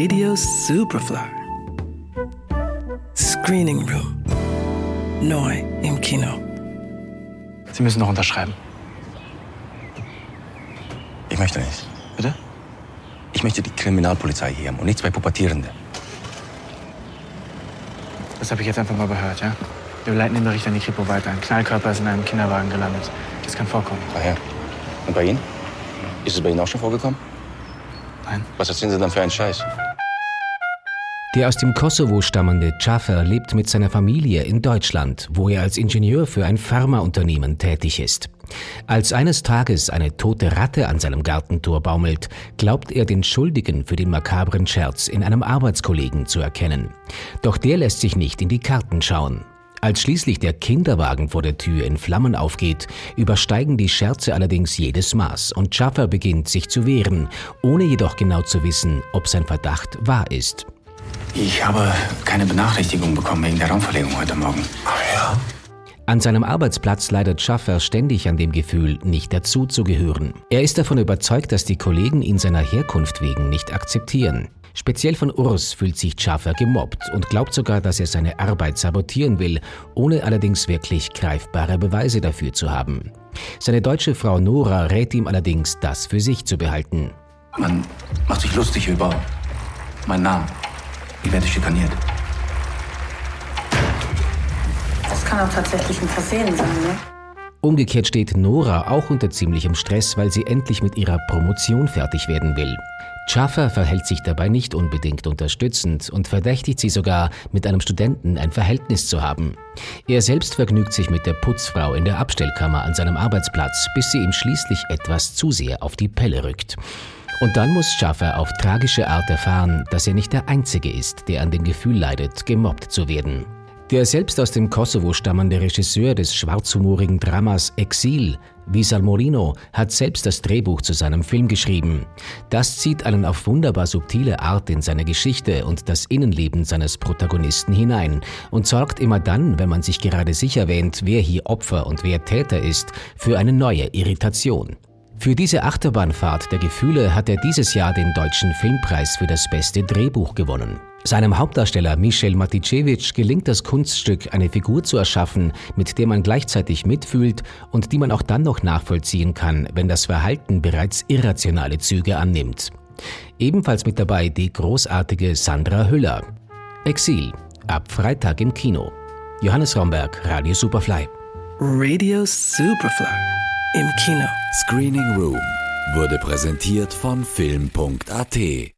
Radio Superfly. Screening Room. Neu im Kino. Sie müssen noch unterschreiben. Ich möchte nicht. Bitte? Ich möchte die Kriminalpolizei hier haben und nicht zwei Pubertierende. Das habe ich jetzt einfach mal gehört, ja? Wir leiten den Bericht an die Kripo weiter. Ein Knallkörper ist in einem Kinderwagen gelandet. Das kann vorkommen. Ah ja. Und bei Ihnen? Ist es bei Ihnen auch schon vorgekommen? Nein. Was erzählen Sie dann für einen Scheiß? Der aus dem Kosovo stammende Cafer lebt mit seiner Familie in Deutschland, wo er als Ingenieur für ein Pharmaunternehmen tätig ist. Als eines Tages eine tote Ratte an seinem Gartentor baumelt, glaubt er den Schuldigen für den makabren Scherz in einem Arbeitskollegen zu erkennen. Doch der lässt sich nicht in die Karten schauen. Als schließlich der Kinderwagen vor der Tür in Flammen aufgeht, übersteigen die Scherze allerdings jedes Maß und Schaffer beginnt sich zu wehren, ohne jedoch genau zu wissen, ob sein Verdacht wahr ist. Ich habe keine Benachrichtigung bekommen wegen der Raumverlegung heute Morgen. An seinem Arbeitsplatz leidet Schaffer ständig an dem Gefühl, nicht dazuzugehören. Er ist davon überzeugt, dass die Kollegen ihn seiner Herkunft wegen nicht akzeptieren. Speziell von Urs fühlt sich Schaffer gemobbt und glaubt sogar, dass er seine Arbeit sabotieren will, ohne allerdings wirklich greifbare Beweise dafür zu haben. Seine deutsche Frau Nora rät ihm allerdings, das für sich zu behalten. Man macht sich lustig über meinen Namen. Ich werde schikaniert. Das kann auch tatsächlich ein Versehen sein, ne? Umgekehrt steht Nora auch unter ziemlichem Stress, weil sie endlich mit ihrer Promotion fertig werden will. Schaffer verhält sich dabei nicht unbedingt unterstützend und verdächtigt sie sogar, mit einem Studenten ein Verhältnis zu haben. Er selbst vergnügt sich mit der Putzfrau in der Abstellkammer an seinem Arbeitsplatz, bis sie ihm schließlich etwas zu sehr auf die Pelle rückt. Und dann muss Schaffer auf tragische Art erfahren, dass er nicht der Einzige ist, der an dem Gefühl leidet, gemobbt zu werden. Der selbst aus dem Kosovo stammende Regisseur des schwarzhumorigen Dramas Exil, Visal Morino, hat selbst das Drehbuch zu seinem Film geschrieben. Das zieht einen auf wunderbar subtile Art in seine Geschichte und das Innenleben seines Protagonisten hinein und sorgt immer dann, wenn man sich gerade sicher wähnt, wer hier Opfer und wer Täter ist, für eine neue Irritation. Für diese Achterbahnfahrt der Gefühle hat er dieses Jahr den Deutschen Filmpreis für das beste Drehbuch gewonnen. Seinem Hauptdarsteller Michel Maticevic gelingt das Kunststück, eine Figur zu erschaffen, mit der man gleichzeitig mitfühlt und die man auch dann noch nachvollziehen kann, wenn das Verhalten bereits irrationale Züge annimmt. Ebenfalls mit dabei die großartige Sandra Hüller. Exil, ab Freitag im Kino. Johannes Romberg, Radio Superfly. Radio Superfly. Im Kino. Screening Room wurde präsentiert von Film.at.